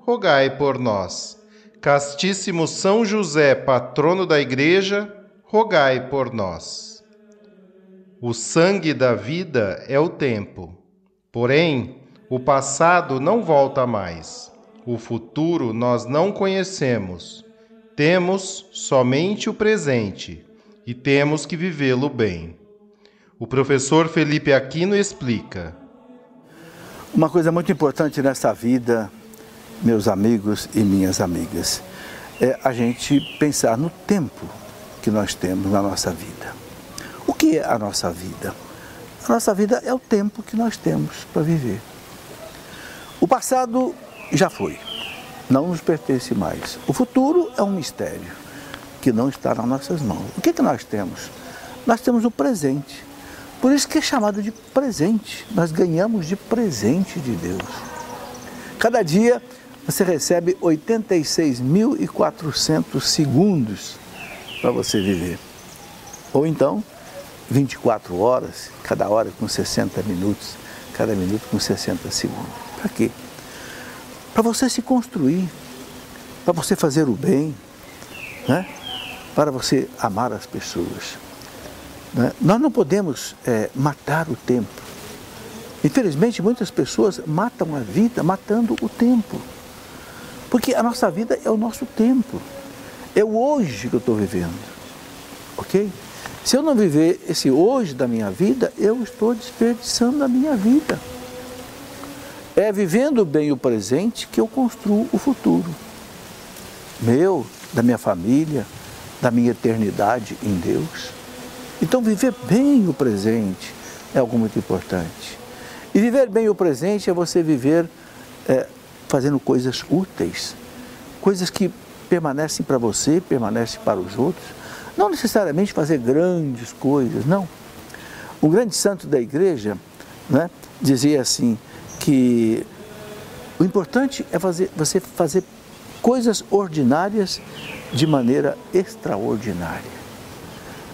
rogai por nós. Castíssimo São José, patrono da Igreja, rogai por nós. O sangue da vida é o tempo. Porém, o passado não volta mais. O futuro nós não conhecemos. Temos somente o presente e temos que vivê-lo bem. O professor Felipe Aquino explica. Uma coisa muito importante nessa vida meus amigos e minhas amigas, é a gente pensar no tempo que nós temos na nossa vida. O que é a nossa vida? A nossa vida é o tempo que nós temos para viver. O passado já foi, não nos pertence mais. O futuro é um mistério que não está nas nossas mãos. O que, que nós temos? Nós temos o presente. Por isso que é chamado de presente. Nós ganhamos de presente de Deus. Cada dia você recebe 86.400 segundos para você viver. Ou então, 24 horas, cada hora com 60 minutos, cada minuto com 60 segundos. Para quê? Para você se construir, para você fazer o bem, né? para você amar as pessoas. Né? Nós não podemos é, matar o tempo. Infelizmente, muitas pessoas matam a vida matando o tempo. Porque a nossa vida é o nosso tempo. É o hoje que eu estou vivendo. Ok? Se eu não viver esse hoje da minha vida, eu estou desperdiçando a minha vida. É vivendo bem o presente que eu construo o futuro. Meu, da minha família, da minha eternidade em Deus. Então, viver bem o presente é algo muito importante. E viver bem o presente é você viver é, fazendo coisas úteis, coisas que permanecem para você, permanecem para os outros. Não necessariamente fazer grandes coisas, não. O grande santo da igreja né, dizia assim que o importante é fazer, você fazer coisas ordinárias de maneira extraordinária.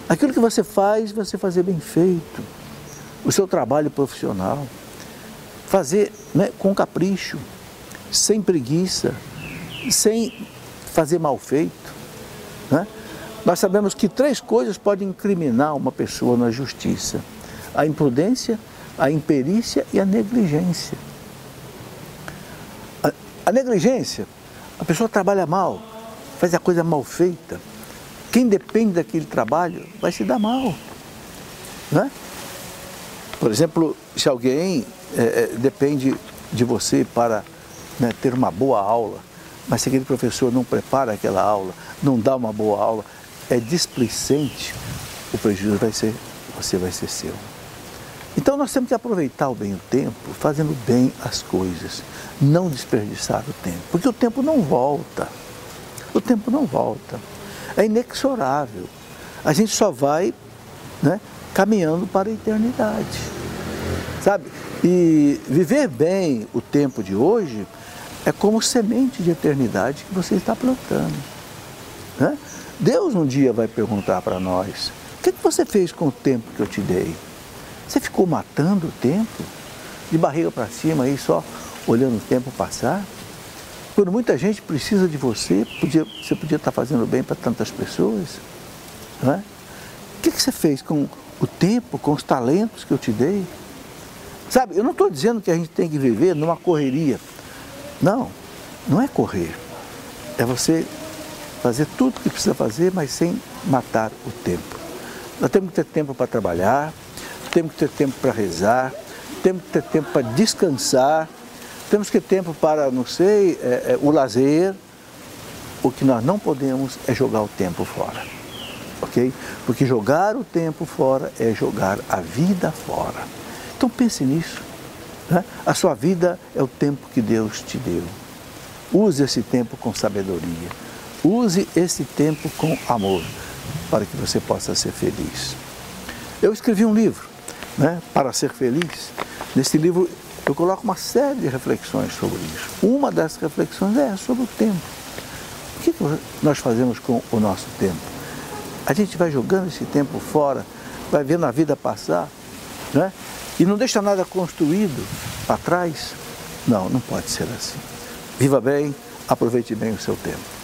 Aquilo que você faz, você fazer bem feito. O seu trabalho profissional. Fazer né, com capricho sem preguiça, sem fazer mal feito. Né? Nós sabemos que três coisas podem incriminar uma pessoa na justiça: a imprudência, a imperícia e a negligência. A, a negligência, a pessoa trabalha mal, faz a coisa mal feita. Quem depende daquele trabalho vai se dar mal. Né? Por exemplo, se alguém é, depende de você para né, ter uma boa aula, mas se aquele professor não prepara aquela aula, não dá uma boa aula, é displicente, o prejuízo vai ser, você vai ser seu. Então nós temos que aproveitar bem o tempo, fazendo bem as coisas, não desperdiçar o tempo, porque o tempo não volta. O tempo não volta. É inexorável. A gente só vai né, caminhando para a eternidade. Sabe? E viver bem o tempo de hoje é como semente de eternidade que você está plantando. Né? Deus um dia vai perguntar para nós: o que, que você fez com o tempo que eu te dei? Você ficou matando o tempo? De barriga para cima aí só olhando o tempo passar? Quando muita gente precisa de você, podia, você podia estar fazendo bem para tantas pessoas. Né? O que, que você fez com o tempo, com os talentos que eu te dei? Sabe, eu não estou dizendo que a gente tem que viver numa correria não, não é correr. É você fazer tudo o que precisa fazer, mas sem matar o tempo. Nós temos que ter tempo para trabalhar, temos que ter tempo para rezar, temos que ter tempo para descansar, temos que ter tempo para, não sei, é, é, o lazer. O que nós não podemos é jogar o tempo fora. Ok? Porque jogar o tempo fora é jogar a vida fora. Então pense nisso. Né? A sua vida é o tempo que Deus te deu. Use esse tempo com sabedoria. Use esse tempo com amor, para que você possa ser feliz. Eu escrevi um livro, né, para ser feliz. Nesse livro eu coloco uma série de reflexões sobre isso. Uma dessas reflexões é sobre o tempo. O que nós fazemos com o nosso tempo? A gente vai jogando esse tempo fora, vai vendo a vida passar, né? E não deixa nada construído para trás. Não, não pode ser assim. Viva bem, aproveite bem o seu tempo.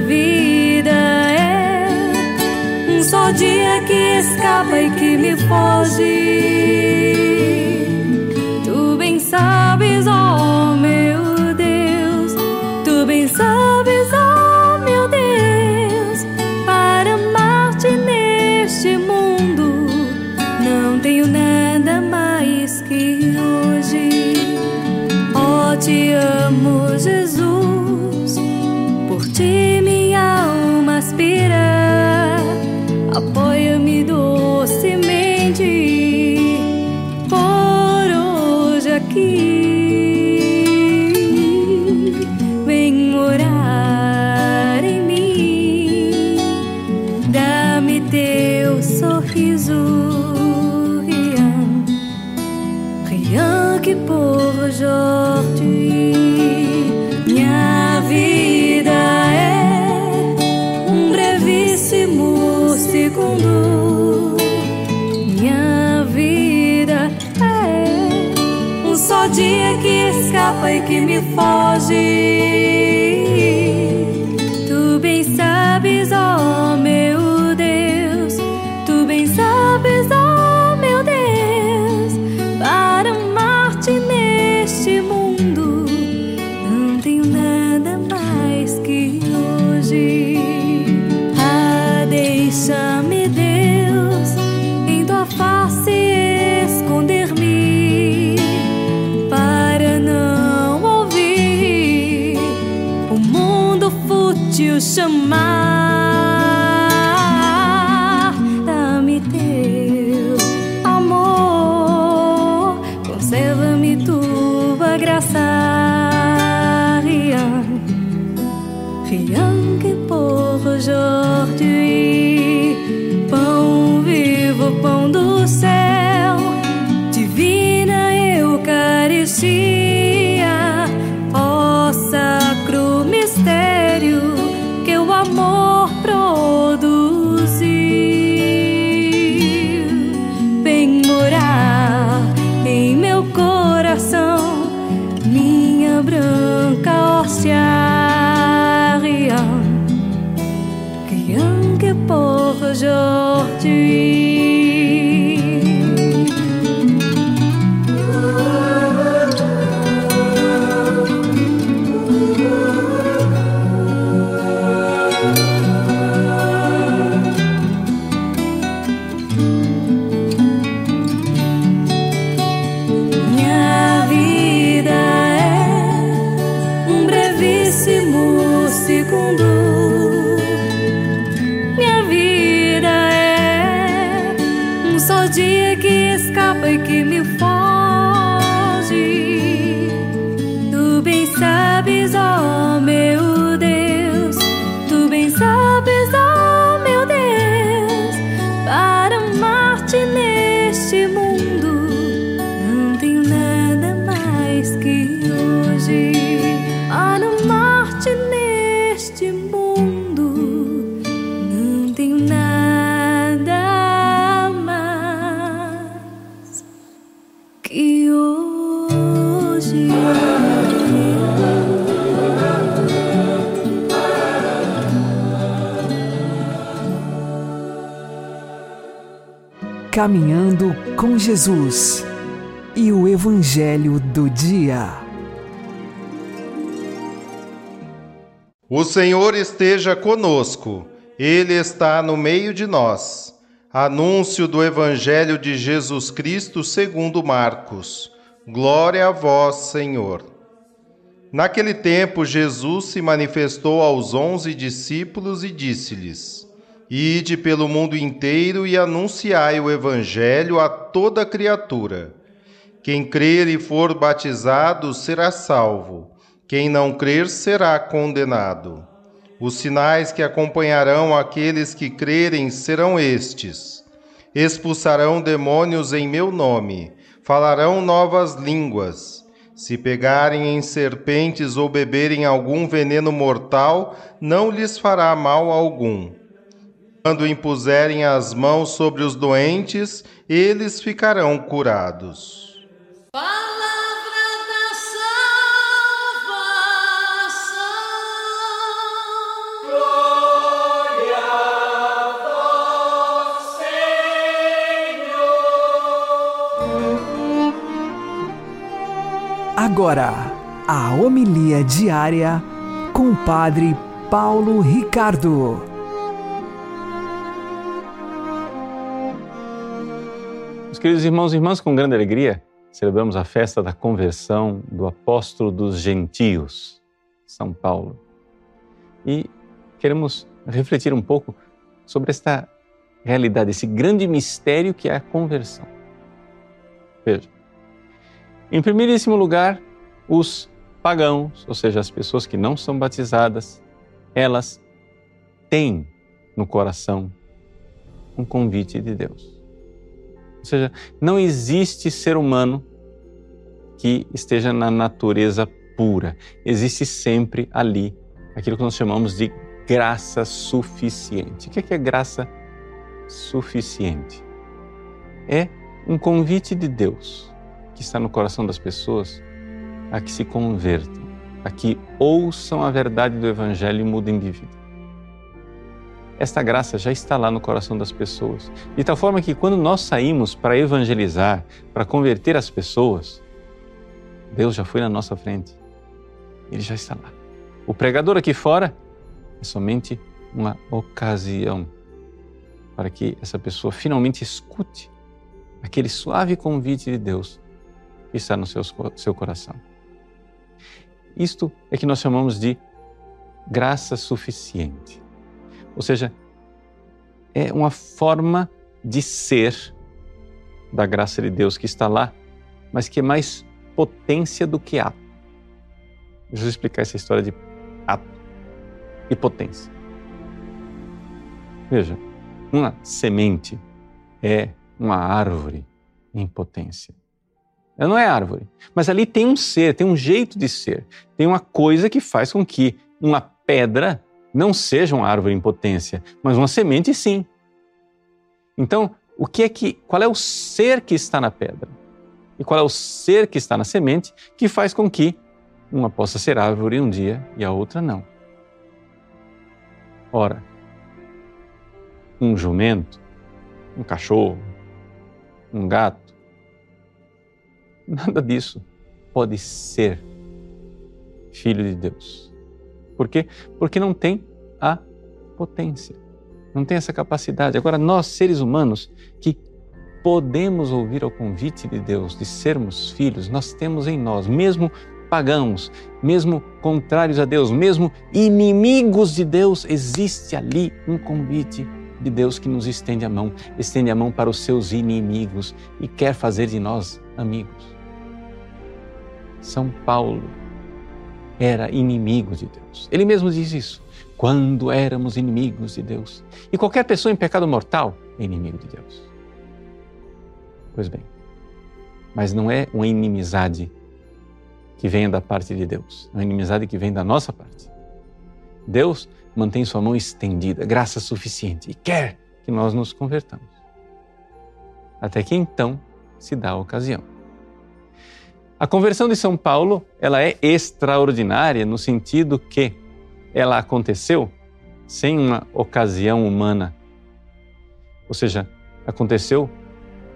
vida é um só dia que escapa e que me foge. Tu bem sabes, oh. escapa e que me foge. 什么？Caminhando com Jesus e o Evangelho do Dia. O Senhor esteja conosco, Ele está no meio de nós. Anúncio do Evangelho de Jesus Cristo segundo Marcos. Glória a vós, Senhor. Naquele tempo, Jesus se manifestou aos onze discípulos e disse-lhes: Ide pelo mundo inteiro e anunciai o Evangelho a toda criatura. Quem crer e for batizado será salvo, quem não crer será condenado. Os sinais que acompanharão aqueles que crerem serão estes: expulsarão demônios em meu nome, falarão novas línguas. Se pegarem em serpentes ou beberem algum veneno mortal, não lhes fará mal algum. Quando impuserem as mãos sobre os doentes, eles ficarão curados. Palavra da salvação. Agora, a homilia diária com o Padre Paulo Ricardo. Queridos irmãos e irmãs, com grande alegria, celebramos a festa da conversão do apóstolo dos gentios, São Paulo. E queremos refletir um pouco sobre esta realidade, esse grande mistério que é a conversão. Veja, em primeiríssimo lugar, os pagãos, ou seja, as pessoas que não são batizadas, elas têm no coração um convite de Deus. Ou seja, não existe ser humano que esteja na natureza pura. Existe sempre ali aquilo que nós chamamos de graça suficiente. O que é graça suficiente? É um convite de Deus que está no coração das pessoas a que se convertam, a que ouçam a verdade do Evangelho e mudem de vida. Esta graça já está lá no coração das pessoas, de tal forma que quando nós saímos para evangelizar, para converter as pessoas, Deus já foi na nossa frente. Ele já está lá. O pregador aqui fora é somente uma ocasião para que essa pessoa finalmente escute aquele suave convite de Deus que está no seu, seu coração. Isto é que nós chamamos de graça suficiente. Ou seja, é uma forma de ser da graça de Deus que está lá, mas que é mais potência do que ato. Deixa eu explicar essa história de ato e potência. Veja, uma semente é uma árvore em potência. Ela não é árvore, mas ali tem um ser, tem um jeito de ser, tem uma coisa que faz com que uma pedra não seja uma árvore em potência, mas uma semente sim. Então, o que é que, qual é o ser que está na pedra? E qual é o ser que está na semente que faz com que uma possa ser árvore um dia e a outra não? Ora, um jumento, um cachorro, um gato, nada disso pode ser filho de Deus. Por quê? Porque não tem a potência, não tem essa capacidade. Agora, nós, seres humanos, que podemos ouvir ao convite de Deus de sermos filhos, nós temos em nós, mesmo pagãos, mesmo contrários a Deus, mesmo inimigos de Deus, existe ali um convite de Deus que nos estende a mão, estende a mão para os seus inimigos e quer fazer de nós amigos. São Paulo era inimigo de Deus. Ele mesmo diz isso. Quando éramos inimigos de Deus. E qualquer pessoa em pecado mortal é inimigo de Deus. Pois bem, mas não é uma inimizade que venha da parte de Deus, é uma inimizade que vem da nossa parte. Deus mantém sua mão estendida, graça suficiente, e quer que nós nos convertamos. Até que então se dá a ocasião. A conversão de São Paulo, ela é extraordinária no sentido que ela aconteceu sem uma ocasião humana. Ou seja, aconteceu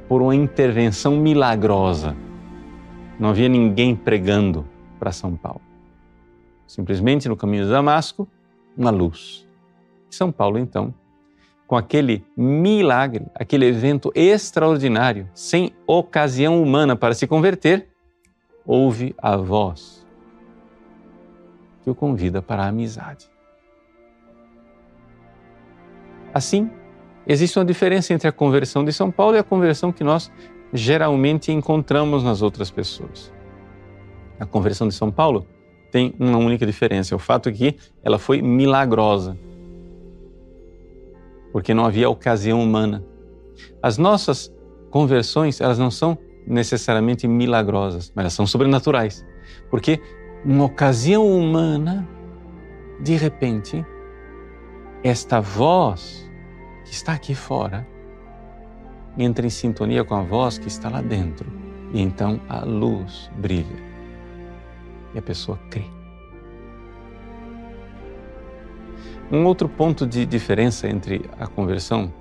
por uma intervenção milagrosa. Não havia ninguém pregando para São Paulo. Simplesmente no caminho de Damasco, uma luz. São Paulo, então, com aquele milagre, aquele evento extraordinário, sem ocasião humana para se converter, ouve a voz que o convida para a amizade. Assim, existe uma diferença entre a conversão de São Paulo e a conversão que nós geralmente encontramos nas outras pessoas. A conversão de São Paulo tem uma única diferença, é o fato que ela foi milagrosa. Porque não havia ocasião humana. As nossas conversões, elas não são necessariamente milagrosas, mas elas são sobrenaturais. Porque uma ocasião humana, de repente, esta voz que está aqui fora entra em sintonia com a voz que está lá dentro. E então a luz brilha e a pessoa crê. Um outro ponto de diferença entre a conversão,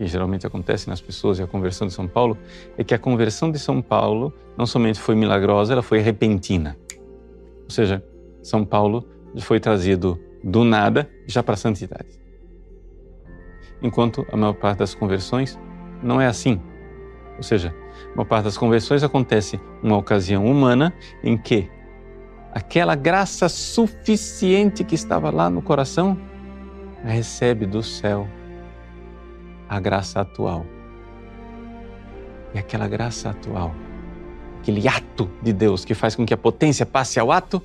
que geralmente acontece nas pessoas, e a conversão de São Paulo, é que a conversão de São Paulo não somente foi milagrosa, ela foi repentina. Ou seja, São Paulo foi trazido do nada já para a santidade. Enquanto a maior parte das conversões não é assim. Ou seja, a maior parte das conversões acontece numa ocasião humana em que aquela graça suficiente que estava lá no coração recebe do céu a graça atual. E aquela graça atual, aquele ato de Deus que faz com que a potência passe ao ato,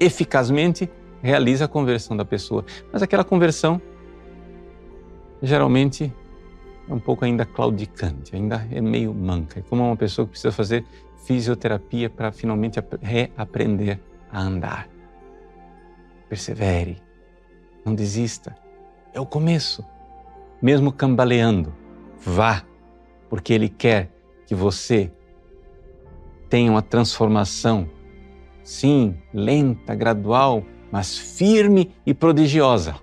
eficazmente realiza a conversão da pessoa. Mas aquela conversão geralmente é um pouco ainda claudicante, ainda é meio manca. É como uma pessoa que precisa fazer fisioterapia para finalmente reaprender a andar. Persevere, não desista. É o começo. Mesmo cambaleando, vá, porque Ele quer que você tenha uma transformação, sim, lenta, gradual, mas firme e prodigiosa,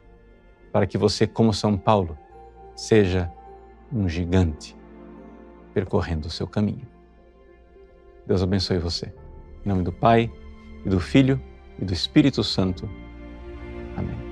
para que você, como São Paulo, seja um gigante percorrendo o seu caminho. Deus abençoe você. Em nome do Pai, e do Filho e do Espírito Santo. Amém.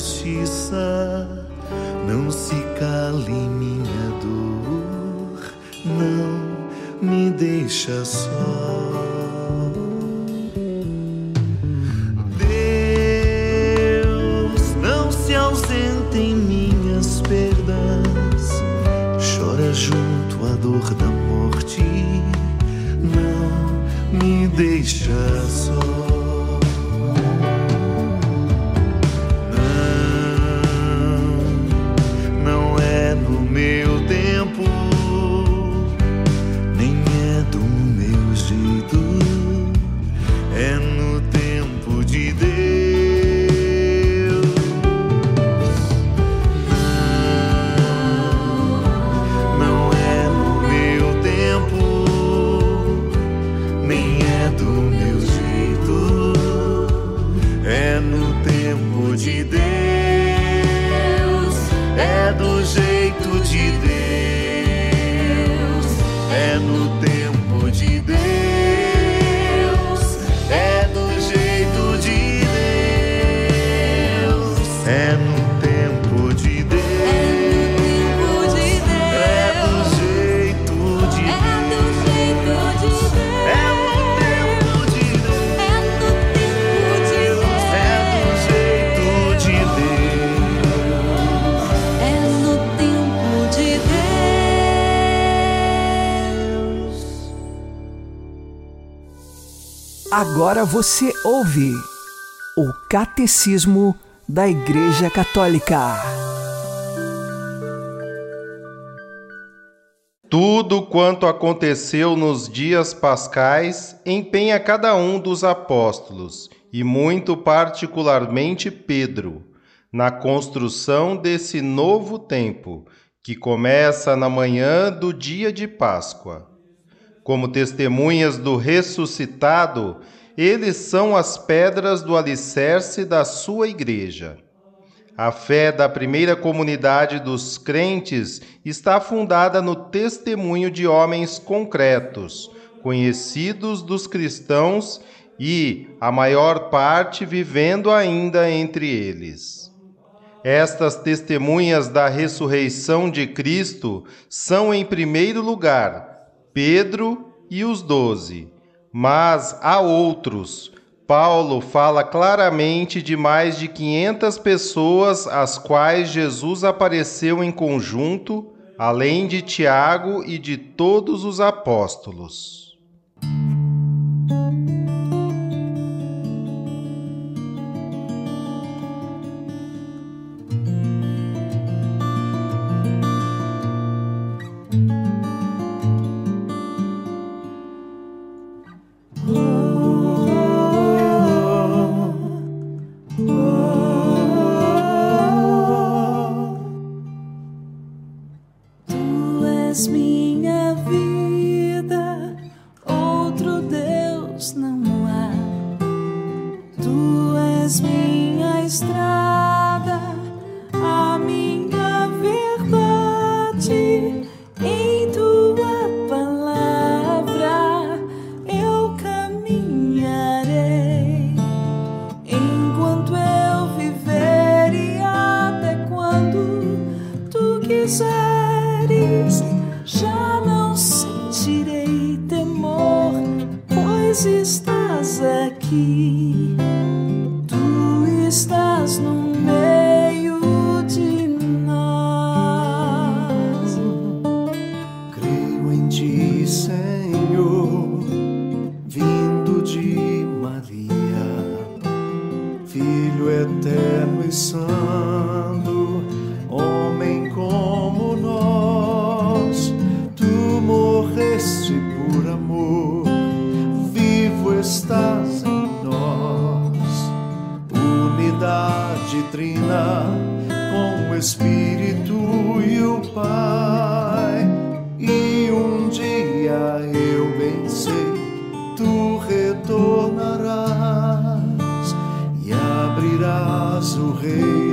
A injustiça, não se cale minha dor, não me deixa só. Agora você ouve o Catecismo da Igreja Católica. Tudo quanto aconteceu nos dias pascais empenha cada um dos apóstolos, e muito particularmente Pedro, na construção desse novo tempo, que começa na manhã do dia de Páscoa. Como testemunhas do ressuscitado, eles são as pedras do alicerce da sua igreja. A fé da primeira comunidade dos crentes está fundada no testemunho de homens concretos, conhecidos dos cristãos e, a maior parte, vivendo ainda entre eles. Estas testemunhas da ressurreição de Cristo são, em primeiro lugar, Pedro e os doze, mas há outros. Paulo fala claramente de mais de 500 pessoas às quais Jesus apareceu em conjunto, além de Tiago e de todos os apóstolos. és minha vida, outro Deus não há. Tu és minha estrada. de trina com o Espírito e o Pai. E um dia eu bem tu retornarás e abrirás o rei.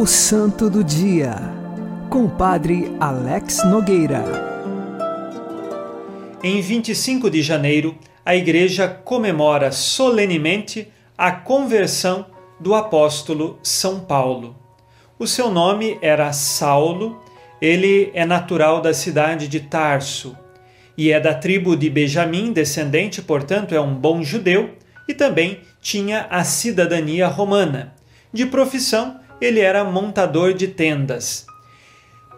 O Santo do Dia, com o Padre Alex Nogueira. Em 25 de janeiro, a Igreja comemora solenemente a conversão do apóstolo São Paulo. O seu nome era Saulo, ele é natural da cidade de Tarso e é da tribo de Benjamim, descendente, portanto, é um bom judeu e também tinha a cidadania romana. De profissão, ele era montador de tendas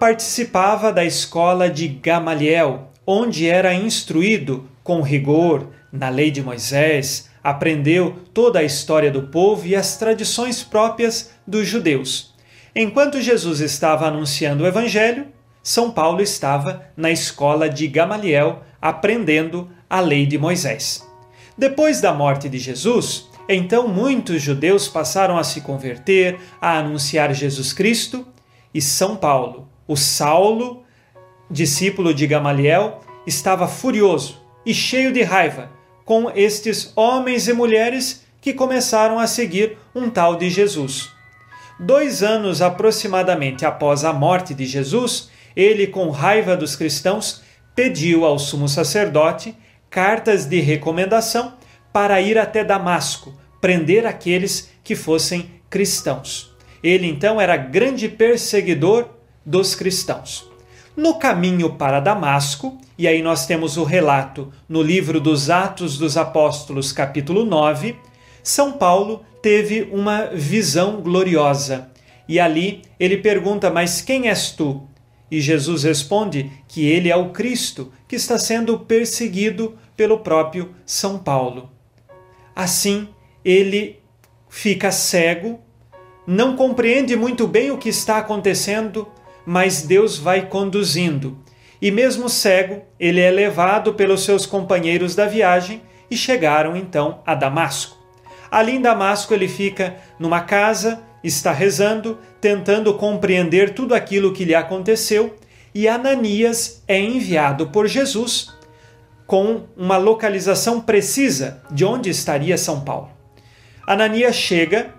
participava da escola de Gamaliel, onde era instruído com rigor na lei de Moisés, aprendeu toda a história do povo e as tradições próprias dos judeus. Enquanto Jesus estava anunciando o evangelho, São Paulo estava na escola de Gamaliel aprendendo a lei de Moisés. Depois da morte de Jesus, então muitos judeus passaram a se converter, a anunciar Jesus Cristo, e São Paulo, o Saulo, discípulo de Gamaliel, estava furioso e cheio de raiva com estes homens e mulheres que começaram a seguir um tal de Jesus. Dois anos aproximadamente após a morte de Jesus, ele, com raiva dos cristãos, pediu ao sumo sacerdote cartas de recomendação para ir até Damasco, prender aqueles que fossem cristãos. Ele então era grande perseguidor dos cristãos. No caminho para Damasco, e aí nós temos o relato no livro dos Atos dos Apóstolos, capítulo 9, São Paulo teve uma visão gloriosa. E ali ele pergunta: Mas quem és tu? E Jesus responde que ele é o Cristo que está sendo perseguido pelo próprio São Paulo. Assim, ele fica cego, não compreende muito bem o que está acontecendo, mas Deus vai conduzindo. E mesmo cego, ele é levado pelos seus companheiros da viagem e chegaram então a Damasco. Ali em Damasco ele fica numa casa, está rezando, tentando compreender tudo aquilo que lhe aconteceu, e Ananias é enviado por Jesus com uma localização precisa de onde estaria São Paulo. Ananias chega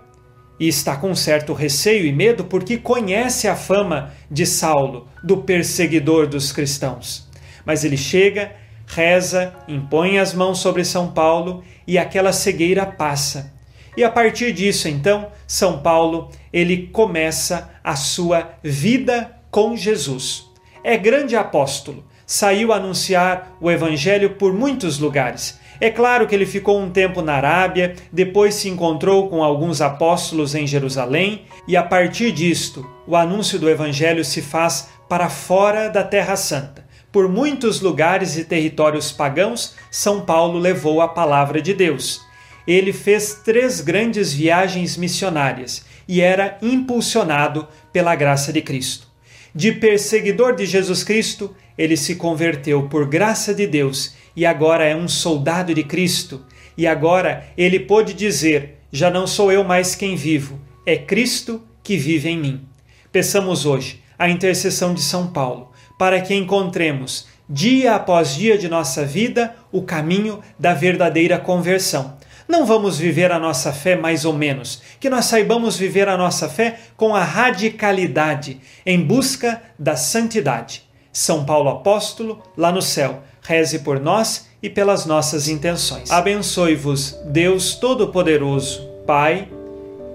e está com certo receio e medo porque conhece a fama de Saulo, do perseguidor dos cristãos. Mas ele chega, reza, impõe as mãos sobre São Paulo e aquela cegueira passa. E a partir disso, então, São Paulo, ele começa a sua vida com Jesus. É grande apóstolo, saiu a anunciar o evangelho por muitos lugares. É claro que ele ficou um tempo na Arábia, depois se encontrou com alguns apóstolos em Jerusalém, e a partir disto, o anúncio do evangelho se faz para fora da Terra Santa, Por muitos lugares e territórios pagãos, São Paulo levou a palavra de Deus. Ele fez três grandes viagens missionárias e era impulsionado pela graça de Cristo. De perseguidor de Jesus Cristo, ele se converteu por graça de Deus e agora é um soldado de Cristo. E agora ele pôde dizer: Já não sou eu mais quem vivo, é Cristo que vive em mim. Peçamos hoje a intercessão de São Paulo para que encontremos, dia após dia de nossa vida, o caminho da verdadeira conversão. Não vamos viver a nossa fé mais ou menos, que nós saibamos viver a nossa fé com a radicalidade, em busca da santidade. São Paulo Apóstolo, lá no céu, reze por nós e pelas nossas intenções. Abençoe-vos, Deus Todo-Poderoso, Pai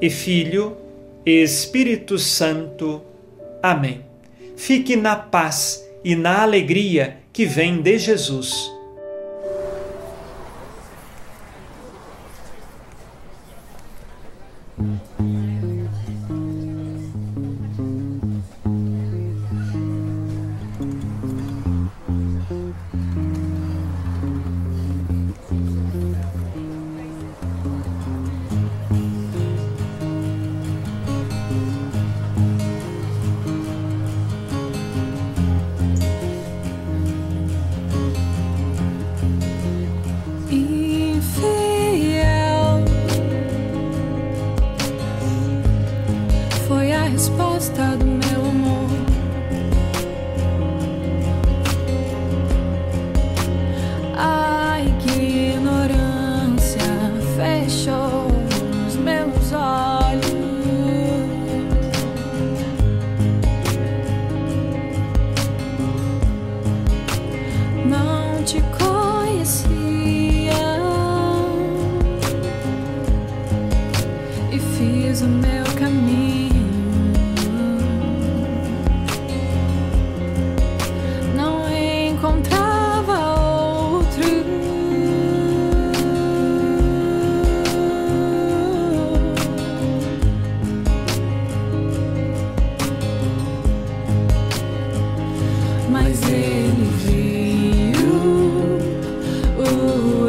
e Filho e Espírito Santo. Amém. Fique na paz e na alegria que vem de Jesus. Mm.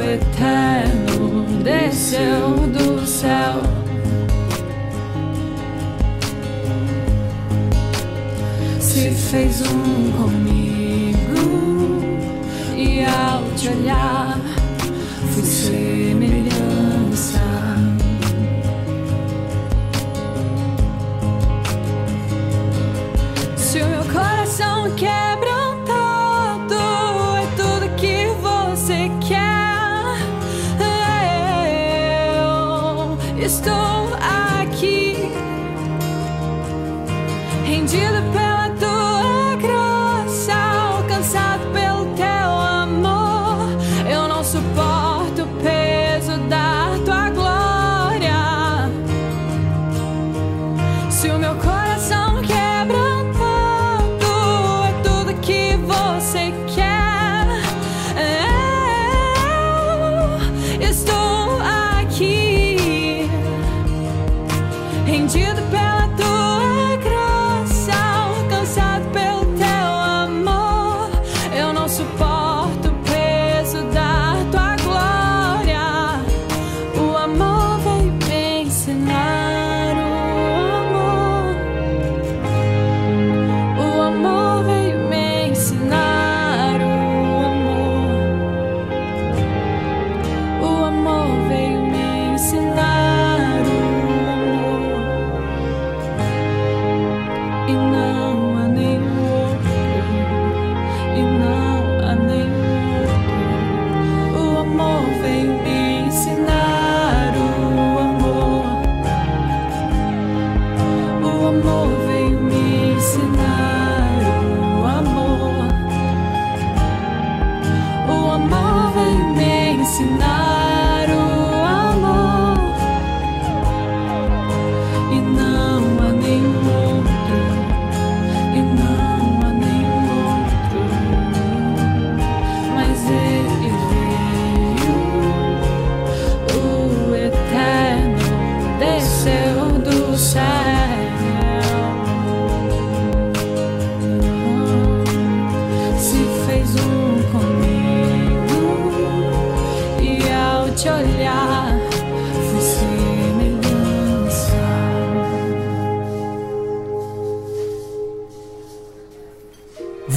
Eterno desceu do céu. Se fez um comigo e ao te olhar.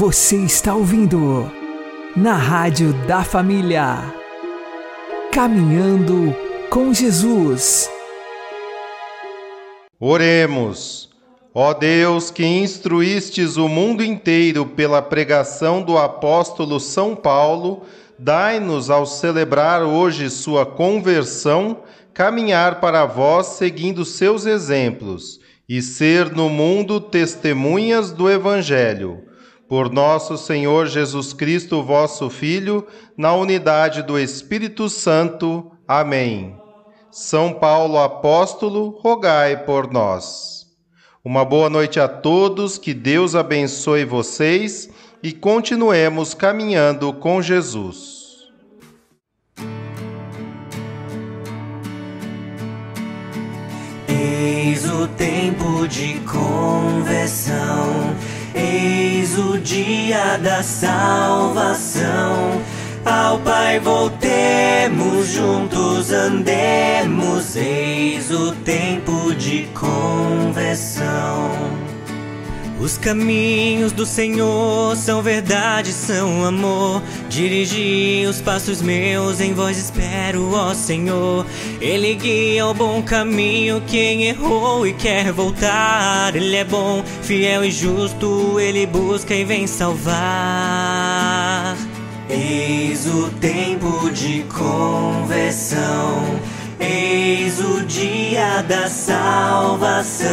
Você está ouvindo na Rádio da Família. Caminhando com Jesus. Oremos. Ó Deus, que instruístes o mundo inteiro pela pregação do apóstolo São Paulo, dai-nos, ao celebrar hoje sua conversão, caminhar para vós seguindo seus exemplos e ser no mundo testemunhas do Evangelho. Por nosso Senhor Jesus Cristo, vosso Filho, na unidade do Espírito Santo. Amém. São Paulo Apóstolo, rogai por nós. Uma boa noite a todos, que Deus abençoe vocês e continuemos caminhando com Jesus. Eis o tempo de conversão, eis o dia da salvação ao Pai voltemos, juntos andemos, eis o tempo de conversão. Os caminhos do Senhor são verdade, são amor. Dirigi os passos meus, em vós espero, ó Senhor. Ele guia o bom caminho, quem errou e quer voltar. Ele é bom, fiel e justo, ele busca e vem salvar. Eis o tempo de conversão, eis o dia da salvação.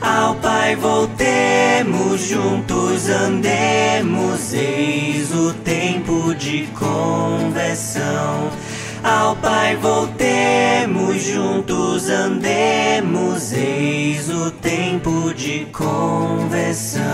Ao Pai voltemos, juntos andemos, eis o tempo de conversão. Ao Pai voltemos, juntos andemos, eis o tempo de conversão.